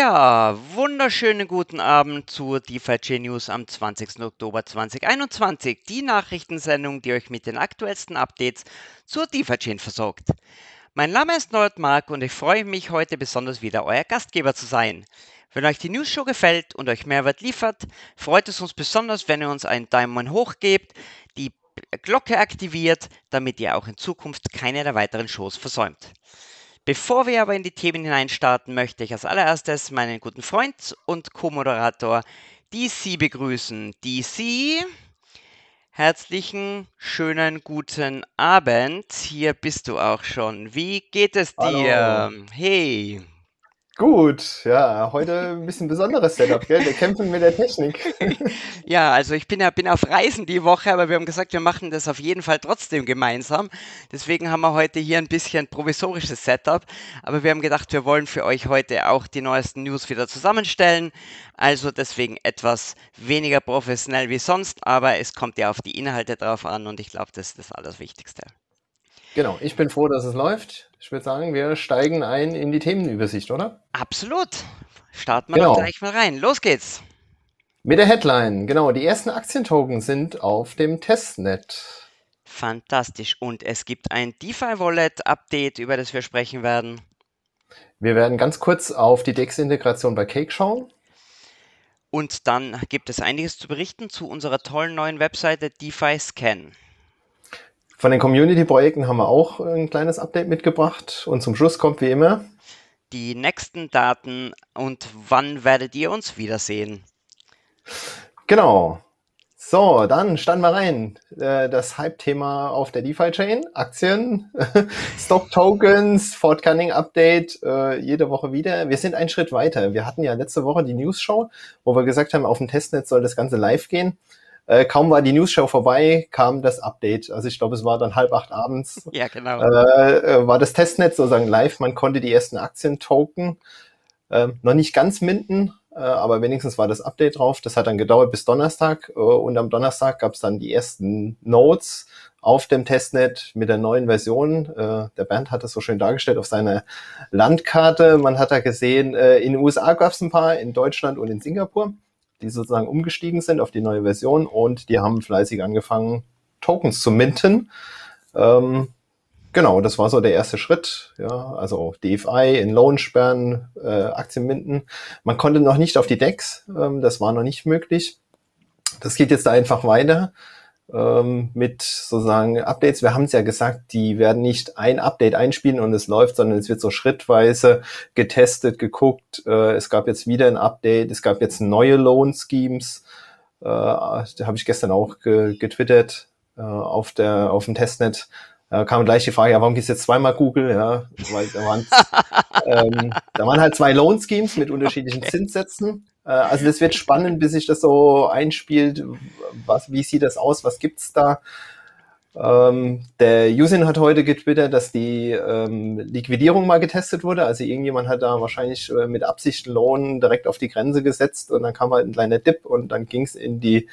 Ja, wunderschönen guten Abend zur DeFi News am 20. Oktober 2021. Die Nachrichtensendung, die euch mit den aktuellsten Updates zur DeFi Chain versorgt. Mein Name ist Norbert Mark und ich freue mich heute besonders wieder euer Gastgeber zu sein. Wenn euch die News Show gefällt und euch Mehrwert liefert, freut es uns besonders, wenn ihr uns einen Daumen hoch gebt, die Glocke aktiviert, damit ihr auch in Zukunft keine der weiteren Shows versäumt. Bevor wir aber in die Themen hineinstarten, möchte ich als allererstes meinen guten Freund und Co-Moderator DC begrüßen. DC, herzlichen, schönen, guten Abend. Hier bist du auch schon. Wie geht es dir? Hallo. Hey. Gut, ja, heute ein bisschen besonderes Setup, gell? Wir kämpfen mit der Technik. Ja, also ich bin ja bin auf Reisen die Woche, aber wir haben gesagt, wir machen das auf jeden Fall trotzdem gemeinsam. Deswegen haben wir heute hier ein bisschen provisorisches Setup, aber wir haben gedacht, wir wollen für euch heute auch die neuesten News wieder zusammenstellen. Also deswegen etwas weniger professionell wie sonst, aber es kommt ja auf die Inhalte drauf an und ich glaube, das ist das Allerwichtigste. Genau, ich bin froh, dass es läuft. Ich würde sagen, wir steigen ein in die Themenübersicht, oder? Absolut. Starten wir Genau. gleich mal rein. Los geht's. Mit der Headline, genau, die ersten Aktientoken sind auf dem Testnet. Fantastisch. Und es gibt ein DeFi-Wallet-Update, über das wir sprechen werden. Wir werden ganz kurz auf die DEX-Integration bei Cake schauen. Und dann gibt es einiges zu berichten zu unserer tollen neuen Webseite DeFi Scan. Von den Community-Projekten haben wir auch ein kleines Update mitgebracht. Und zum Schluss kommt wie immer, Die nächsten Daten und wann werdet ihr uns wiedersehen? genau. So, dann starten wir rein. Äh, Das Hype-Thema auf der DeFi-Chain, Aktien, Stock-Tokens, Forthcoming-Update, äh, jede Woche wieder. Wir sind einen Schritt weiter. Wir hatten ja letzte Woche die News-Show, wo wir gesagt haben, auf dem Testnet soll das Ganze live gehen. Äh, Kaum war die News-Show vorbei, kam das Update. Also ich glaube, es war dann halb acht abends Ja, genau. äh, äh, war das Testnet sozusagen live. Man konnte die ersten Aktien token. Äh, noch nicht ganz minden, äh, aber wenigstens war das Update drauf. Das hat dann gedauert bis Donnerstag. Und am Donnerstag gab es dann die ersten Nodes auf dem Testnet mit der neuen Version. Der Bernd hat das so schön dargestellt auf seiner Landkarte. Man hat da gesehen, in den USA gab es ein paar, in Deutschland und in Singapur, die sozusagen umgestiegen sind auf die neue Version und die haben fleißig angefangen, Tokens zu minten. Ähm, genau, das war so der erste Schritt. Ja, also DFI in Loan sperren, äh, Aktien minden. Man konnte noch nicht auf die Decks, ähm, das war noch nicht möglich. Das geht jetzt einfach weiter ähm, mit sozusagen Updates. Wir haben es ja gesagt, die werden nicht ein Update einspielen und es läuft, sondern es wird so schrittweise getestet, geguckt. Äh, es gab jetzt wieder ein Update, es gab jetzt neue Loan Schemes. Äh, da habe ich gestern auch ge getwittert äh, auf der auf dem Testnet. Da kam gleich die Frage, ja, warum du jetzt zweimal Google? Ja, weil da waren, ähm, da waren halt zwei Loan Schemes mit unterschiedlichen Zinssätzen. Äh, also das wird spannend, bis sich das so einspielt. Was, wie sieht das aus? Was gibt's da? Ähm, der Usin hat heute getwittert, dass die ähm, Liquidierung mal getestet wurde. Also irgendjemand hat da wahrscheinlich äh, mit Absicht Lohn direkt auf die Grenze gesetzt und dann kam halt ein kleiner Dip und dann ging's in die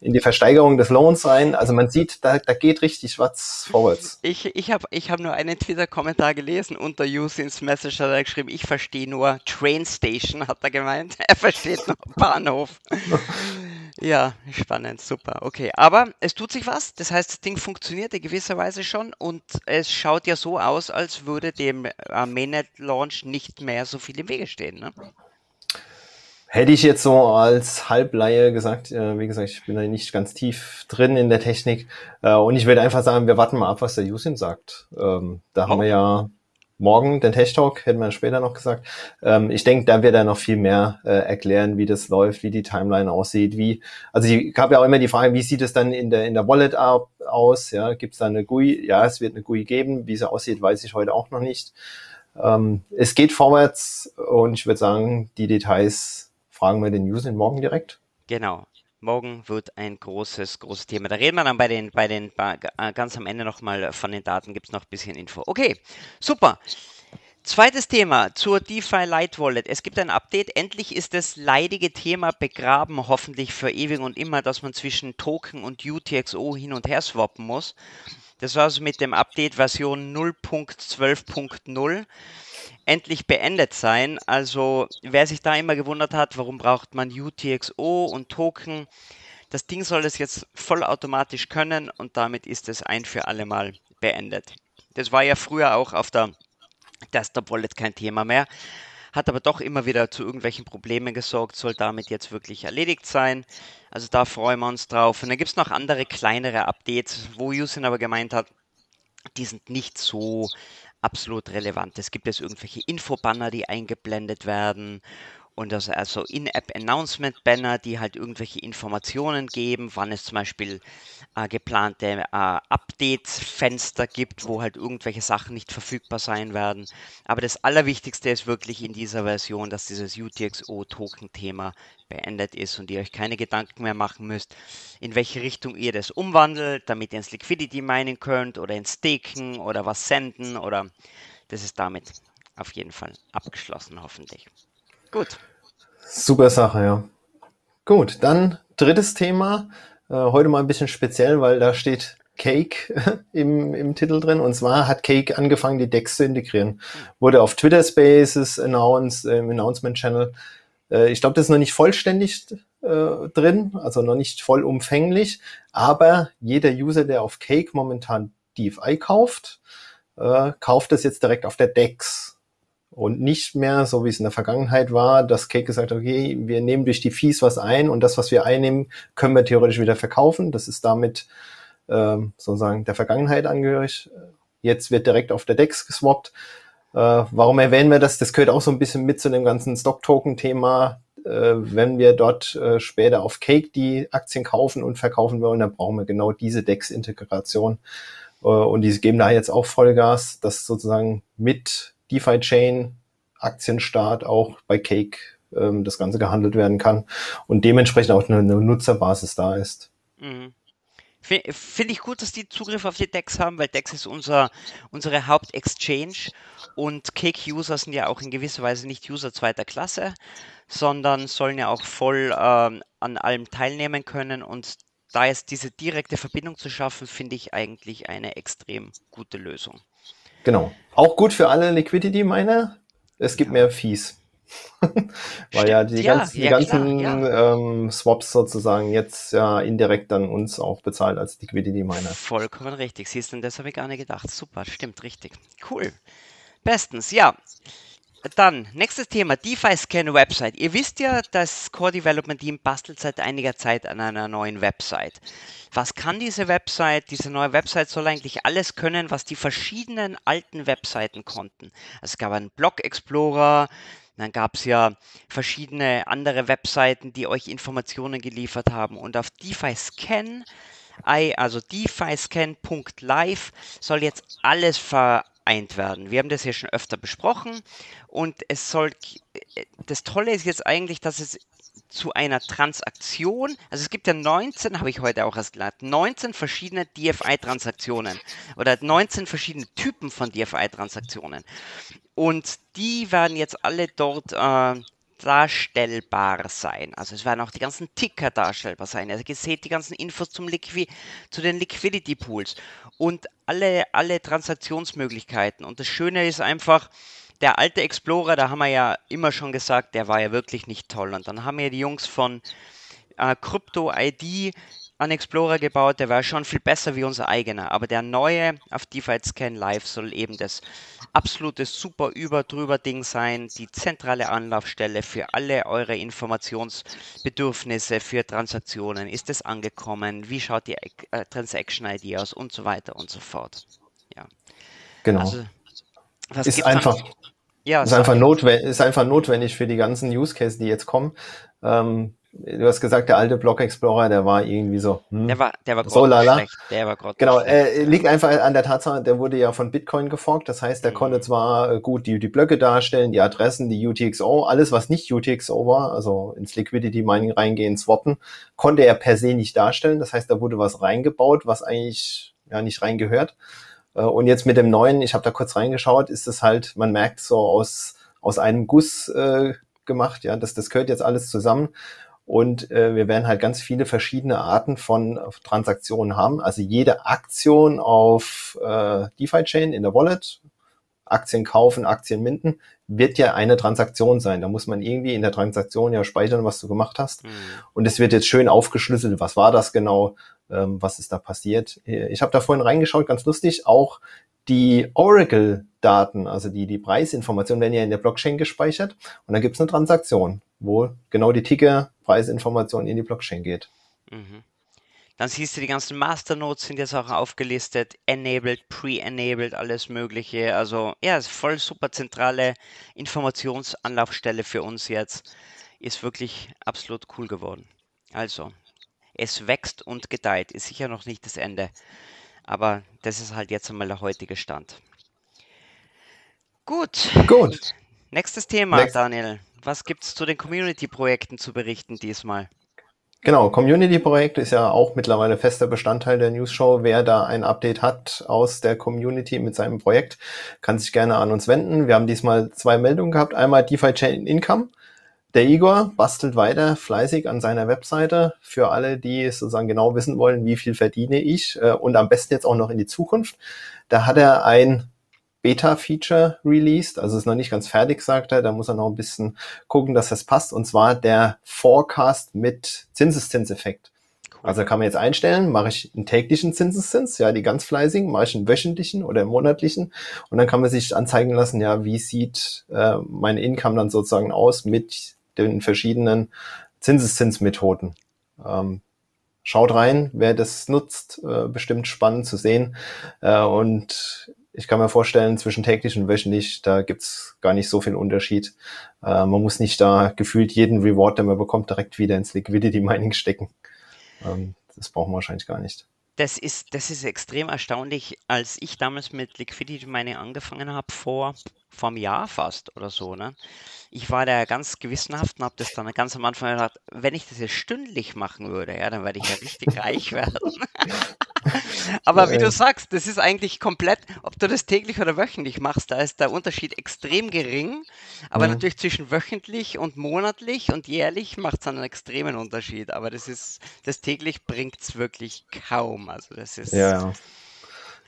in die Versteigerung des Lohns rein. Also man sieht, da, da geht richtig was vorwärts. Ich, ich habe ich hab nur einen Twitter-Kommentar gelesen unter Usins Message hat er geschrieben, ich verstehe nur Train Station, hat er gemeint. Er versteht nur Bahnhof. Ja, spannend, super. Okay, aber es tut sich was. Das heißt, das Ding funktioniert in gewisser Weise schon und es schaut ja so aus, als würde dem äh, Mainnet-Launch nicht mehr so viel im Wege stehen. Ne? Hätte ich jetzt so als Halbleihe gesagt, äh, wie gesagt, ich bin da nicht ganz tief drin in der Technik. Äh, und ich würde einfach sagen, wir warten mal ab, was der Yusin sagt. Ähm, da haben Oh. wir ja morgen den Tech Talk, hätten wir später noch gesagt. Ähm, ich denke, da wird er noch viel mehr äh, erklären, wie das läuft, wie die Timeline aussieht, wie, also ich gab ja auch immer die Frage, wie sieht es dann in der, in der Wallet ab, aus? Ja, gibt es da eine GUI? Ja, es wird eine GUI geben. Wie sie aussieht, weiß ich heute auch noch nicht. Ähm, es geht vorwärts und ich würde sagen, die Details fragen wir den User morgen direkt. Genau. Morgen wird ein großes, großes Thema. Da reden wir dann bei den, bei den, äh, ganz am Ende nochmal von den Daten gibt es noch ein bisschen Info. Okay, super. Zweites Thema zur DeFi Light Wallet. Es gibt ein Update. Endlich ist das leidige Thema begraben, hoffentlich für ewig und immer, dass man zwischen Token und UTXO hin und her swappen muss. Das war also mit dem Update Version 0.12.0. endlich beendet sein. Also wer sich da immer gewundert hat, warum braucht man UTXO und Token, das Ding soll es jetzt vollautomatisch können und damit ist es ein für alle Mal beendet. Das war ja früher auch auf der Desktop Wallet kein Thema mehr, hat aber doch immer wieder zu irgendwelchen Problemen gesorgt, soll damit jetzt wirklich erledigt sein. Also da freuen wir uns drauf. Und dann gibt es noch andere kleinere Updates, wo Usin aber gemeint hat, die sind nicht so absolut relevant. Es gibt jetzt irgendwelche Infobanner, die eingeblendet werden und das also In-App-Announcement-Banner, die halt irgendwelche Informationen geben, wann es zum Beispiel äh, geplante äh, Updates-Fenster gibt, wo halt irgendwelche Sachen nicht verfügbar sein werden. Aber das Allerwichtigste ist wirklich in dieser Version, dass dieses UTXO-Token-Thema beendet ist und ihr euch keine Gedanken mehr machen müsst, in welche Richtung ihr das umwandelt, damit ihr ins Liquidity meinen könnt oder ins Staken oder was senden oder das ist damit auf jeden Fall abgeschlossen, hoffentlich. Gut. Super Sache, ja. Gut, dann drittes Thema. Äh, heute mal ein bisschen speziell, weil da steht Cake im, im Titel drin. Und zwar hat Cake angefangen, die Decks zu integrieren. Wurde auf Twitter Spaces announced, im Announcement Channel. Äh, ich glaube, das ist noch nicht vollständig äh, drin, also noch nicht vollumfänglich. Aber jeder User, der auf Cake momentan DFI kauft, äh, kauft es jetzt direkt auf der Dex und nicht mehr, so wie es in der Vergangenheit war, dass Cake gesagt hat, okay, wir nehmen durch die Fees was ein und das, was wir einnehmen, können wir theoretisch wieder verkaufen. Das ist damit ähm, sozusagen der Vergangenheit angehörig. Jetzt wird direkt auf der DEX geswappt. Äh, warum erwähnen wir das? Das gehört auch so ein bisschen mit zu dem ganzen Stock-Token-Thema. Äh, wenn wir dort äh, später auf Cake die Aktien kaufen und verkaufen wollen, dann brauchen wir genau diese DEX-Integration. Äh, und die geben da jetzt auch Vollgas, dass sozusagen mit DeFi-Chain, Aktienstart auch bei Cake ähm, das Ganze gehandelt werden kann und dementsprechend auch eine, eine Nutzerbasis da ist. Mhm. Finde ich gut, dass die Zugriff auf die DEX haben, weil DEX ist unser, unsere Haupt-Exchange und Cake-User sind ja auch in gewisser Weise nicht User zweiter Klasse, sondern sollen ja auch voll ähm, an allem teilnehmen können und da ist diese direkte Verbindung zu schaffen, finde ich eigentlich eine extrem gute Lösung. Genau. Auch gut für alle Liquidity-Miner. Es gibt ja. mehr Fees. Weil ja die, ja, ganz, die ganzen klar, ähm, Swaps sozusagen jetzt ja indirekt dann uns auch bezahlt als Liquidity-Miner. Vollkommen richtig. Siehst du, das habe ich gar nicht gedacht. Super, stimmt, richtig. Cool. Bestens, ja. Dann, nächstes Thema, DeFi Scan Website. Ihr wisst ja, das Core Development Team bastelt seit einiger Zeit an einer neuen Website. Was kann diese Website? Diese neue Website soll eigentlich alles können, was die verschiedenen alten Webseiten konnten. Also es gab einen Blog Explorer, dann gab es ja verschiedene andere Webseiten, die euch Informationen geliefert haben. Und auf DeFi Scan, also defiscan.live, soll jetzt alles ver vereint werden. Wir haben das ja schon öfter besprochen und es soll, das Tolle ist jetzt eigentlich, dass es zu einer Transaktion, also es gibt ja 19, habe ich heute auch erst gelernt, 19 verschiedene DFI-Transaktionen oder 19 verschiedene Typen von DFI-Transaktionen. Und die werden jetzt alle dort äh, darstellbar sein. Also es werden auch die ganzen Ticker darstellbar sein. Also ihr seht die ganzen Infos zum Liqui zu den Liquidity Pools und alle, alle Transaktionsmöglichkeiten. Und das Schöne ist einfach, der alte Explorer, da haben wir ja immer schon gesagt, der war ja wirklich nicht toll. Und dann haben wir die Jungs von äh, Crypto ID an Explorer gebaut, der war schon viel besser wie unser eigener. Aber der neue auf DeFi Scan Live soll eben das absolute super über drüber Ding sein, die zentrale Anlaufstelle für alle eure Informationsbedürfnisse für Transaktionen. Ist es angekommen? Wie schaut die äh, Transaction ID aus und so weiter und so fort. Ja. Genau. Also, ist einfach, ja, ist, einfach notwendig, ist einfach notwendig für die ganzen Use Cases, die jetzt kommen. Ähm, du hast gesagt, der alte Block Explorer, der war irgendwie so. Hm, der war, der war so lala. schlecht. Der war genau, äh, liegt einfach an der Tatsache, der wurde ja von Bitcoin geforkt. Das heißt, der mhm. konnte zwar äh, gut die, die Blöcke darstellen, die Adressen, die UTXO, alles was nicht UTXO war, also ins Liquidity Mining reingehen, swappen, konnte er per se nicht darstellen. Das heißt, da wurde was reingebaut, was eigentlich ja nicht reingehört. Äh, und jetzt mit dem neuen, ich habe da kurz reingeschaut, ist es halt, man merkt so aus aus einem Guss äh, gemacht, ja, das, das gehört jetzt alles zusammen. Und äh, wir werden halt ganz viele verschiedene Arten von Transaktionen haben. Also jede Aktion auf äh, DeFi-Chain in der Wallet, Aktien kaufen, Aktien minden, wird ja eine Transaktion sein. Da muss man irgendwie in der Transaktion ja speichern, was du gemacht hast. Mhm. Und es wird jetzt schön aufgeschlüsselt, was war das genau, ähm, was ist da passiert. Ich habe da vorhin reingeschaut, ganz lustig, auch die Oracle-Daten, also die, die Preisinformationen, werden ja in der Blockchain gespeichert und dann gibt es eine Transaktion, wo genau die Ticker-Preisinformation in die Blockchain geht. Mhm. Dann siehst du, die ganzen Masternodes sind jetzt auch aufgelistet, enabled, pre-enabled, alles Mögliche. Also ja, ist voll super zentrale Informationsanlaufstelle für uns jetzt. Ist wirklich absolut cool geworden. Also, es wächst und gedeiht. Ist sicher noch nicht das Ende. Aber das ist halt jetzt einmal der heutige Stand. Gut. Gut. Nächstes Thema, Next. Daniel. Was gibt es zu den Community-Projekten zu berichten diesmal? Genau, Community-Projekt ist ja auch mittlerweile fester Bestandteil der News Show. Wer da ein Update hat aus der Community mit seinem Projekt, kann sich gerne an uns wenden. Wir haben diesmal zwei Meldungen gehabt. Einmal DeFi Chain Income. Der Igor bastelt weiter fleißig an seiner Webseite für alle, die sozusagen genau wissen wollen, wie viel verdiene ich äh, und am besten jetzt auch noch in die Zukunft. Da hat er ein Beta-Feature released. Also ist noch nicht ganz fertig, sagt er. Da muss er noch ein bisschen gucken, dass das passt. Und zwar der Forecast mit Zinseszinseffekt. Also kann man jetzt einstellen, mache ich einen täglichen Zinseszins, ja, die ganz fleißigen, mache ich einen wöchentlichen oder einen monatlichen und dann kann man sich anzeigen lassen, ja, wie sieht äh, mein Income dann sozusagen aus mit den verschiedenen Zinseszinsmethoden. Ähm, schaut rein, wer das nutzt, äh, bestimmt spannend zu sehen. Äh, und ich kann mir vorstellen, zwischen täglich und wöchentlich, da gibt's gar nicht so viel Unterschied. Äh, man muss nicht da gefühlt jeden Reward, den man bekommt, direkt wieder ins Liquidity Mining stecken. Ähm, das brauchen wir wahrscheinlich gar nicht. Das ist, das ist extrem erstaunlich. Als ich damals mit Liquidity Mining angefangen habe, vor, vor einem Jahr fast oder so, ne? ich war da ganz gewissenhaft und habe das dann ganz am Anfang gedacht, wenn ich das jetzt stündlich machen würde, ja, dann werde ich ja richtig reich werden. Aber wie du sagst, das ist eigentlich komplett, ob du das täglich oder wöchentlich machst, da ist der Unterschied extrem gering. Aber mhm. natürlich zwischen wöchentlich und monatlich und jährlich macht es einen extremen Unterschied. Aber das ist, das täglich bringt es wirklich kaum. Also das ist. Ja, ja.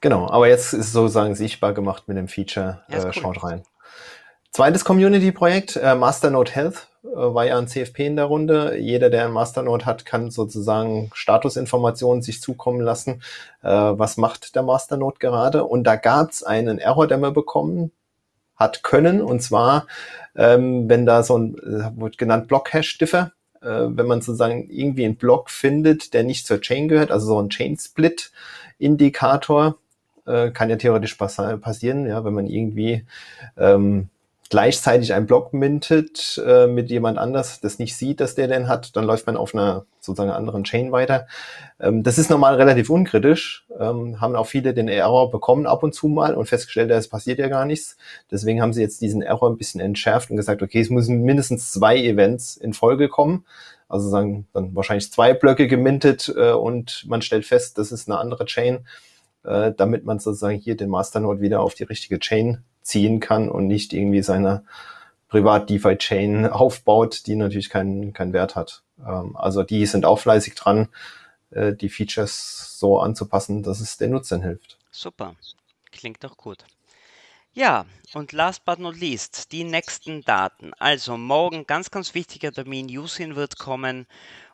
Genau, aber jetzt ist es sozusagen sichtbar gemacht mit dem Feature. Ja, äh, cool. Schaut rein. Zweites Community-Projekt, äh, Masternode Health, war ja ein CFP in der Runde. Jeder, der ein Masternode hat, kann sozusagen Statusinformationen sich zukommen lassen. Äh, was macht der Masternode gerade? Und da gab's einen Error, den wir bekommen hat können. Und zwar, ähm, wenn da so ein, äh, wird genannt Block-Hash-Differ, äh, wenn man sozusagen irgendwie einen Block findet, der nicht zur Chain gehört, also so ein Chain-Split-Indikator, äh, kann ja theoretisch pass passieren, ja, wenn man irgendwie ähm, gleichzeitig einen Block mintet äh, mit jemand anders, das nicht sieht, dass der den hat, dann läuft man auf einer sozusagen anderen Chain weiter. Ähm, das ist normal relativ unkritisch, ähm, haben auch viele den Error bekommen ab und zu mal und festgestellt, es passiert ja gar nichts. Deswegen haben sie jetzt diesen Error ein bisschen entschärft und gesagt, okay, es müssen mindestens zwei Events in Folge kommen. Also sagen dann wahrscheinlich zwei Blöcke gemintet äh, und man stellt fest, das ist eine andere Chain, äh, damit man sozusagen hier den Masternode wieder auf die richtige Chain ziehen kann und nicht irgendwie seine Privat-DeFi-Chain aufbaut, die natürlich keinen, keinen Wert hat. Ähm, also die sind auch fleißig dran, äh, die Features so anzupassen, dass es den Nutzern hilft. Super, klingt doch gut. Ja, und last but not least, die nächsten Daten. Also morgen ganz, ganz wichtiger Termin, Yusin wird kommen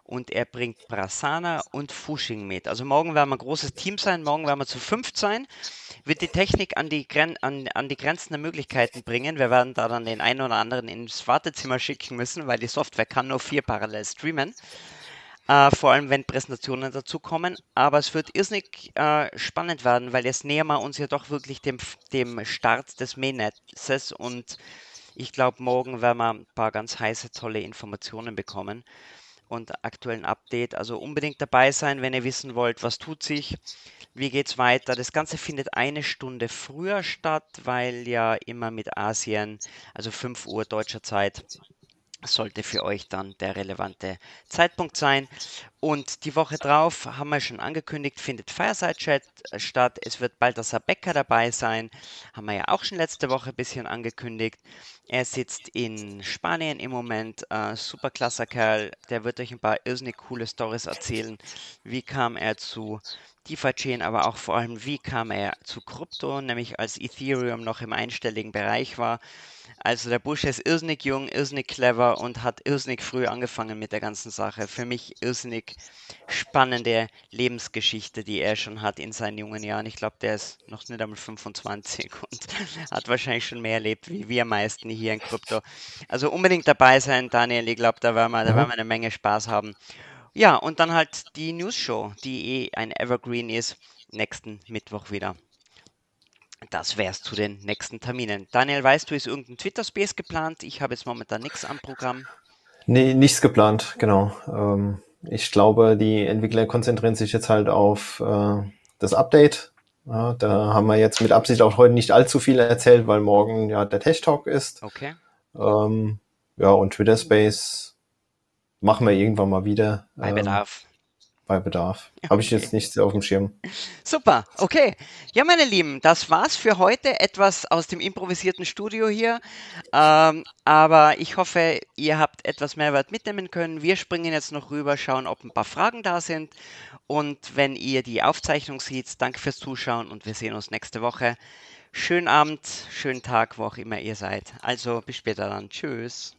und er bringt Brasana und Fushing mit. Also morgen werden wir ein großes Team sein, morgen werden wir zu fünf sein, wird die Technik an die, Gren an, an die Grenzen der Möglichkeiten bringen. Wir werden da dann den einen oder anderen ins Wartezimmer schicken müssen, weil die Software kann nur vier parallel streamen. Uh, vor allem wenn Präsentationen dazukommen. Aber es wird irrsinnig uh, spannend werden, weil jetzt nähern wir uns ja doch wirklich dem, dem Start des Mainnetzes und ich glaube, morgen werden wir ein paar ganz heiße, tolle Informationen bekommen und aktuellen Update. Also unbedingt dabei sein, wenn ihr wissen wollt, was tut sich, wie geht es weiter. Das Ganze findet eine Stunde früher statt, weil ja immer mit Asien, also 5 Uhr deutscher Zeit, sollte für euch dann der relevante Zeitpunkt sein. Und die Woche drauf haben wir schon angekündigt, findet Fireside Chat äh, statt. Es wird Balthasar Becker dabei sein. Haben wir ja auch schon letzte Woche ein bisschen angekündigt. Er sitzt in Spanien im Moment. Äh, super klasser Kerl. Der wird euch ein paar irrsinnig coole Stories erzählen. Wie kam er zu DeFi-Chain, aber auch vor allem, wie kam er zu Krypto, nämlich als Ethereum noch im einstelligen Bereich war. Also der Bush ist irrsinnig jung, irrsinnig clever und hat irrsinnig früh angefangen mit der ganzen Sache. Für mich irrsinnig spannende Lebensgeschichte, die er schon hat in seinen jungen Jahren. Ich glaube, der ist noch nicht einmal 25 und hat wahrscheinlich schon mehr erlebt wie wir meisten hier in Krypto. Also unbedingt dabei sein, Daniel. Ich glaube, da werden wir, da werden wir eine Menge Spaß haben. Ja, und dann halt die News Show, die eh ein Evergreen ist, nächsten Mittwoch wieder. Das wär's zu den nächsten Terminen. Daniel, weißt du, ist irgendein Twitter-Space geplant? Ich habe jetzt momentan nichts am Programm. Nee, nichts geplant, genau. Ähm, ich glaube, die Entwickler konzentrieren sich jetzt halt auf äh, das Update. Ja, da haben wir jetzt mit Absicht auch heute nicht allzu viel erzählt, weil morgen ja der Tech Talk ist. Okay. Ähm, ja, und Twitter Space machen wir irgendwann mal wieder. Bei Bedarf bei Bedarf. Habe ich jetzt nichts auf dem Schirm. Super, okay. Ja, meine Lieben, das war's für heute. Etwas aus dem improvisierten Studio hier. Ähm, aber ich hoffe, ihr habt etwas Mehrwert mitnehmen können. Wir springen jetzt noch rüber, schauen, ob ein paar Fragen da sind. Und wenn ihr die Aufzeichnung seht, danke fürs Zuschauen und wir sehen uns nächste Woche. Schönen Abend, schönen Tag, wo auch immer ihr seid. Also bis später dann. Tschüss.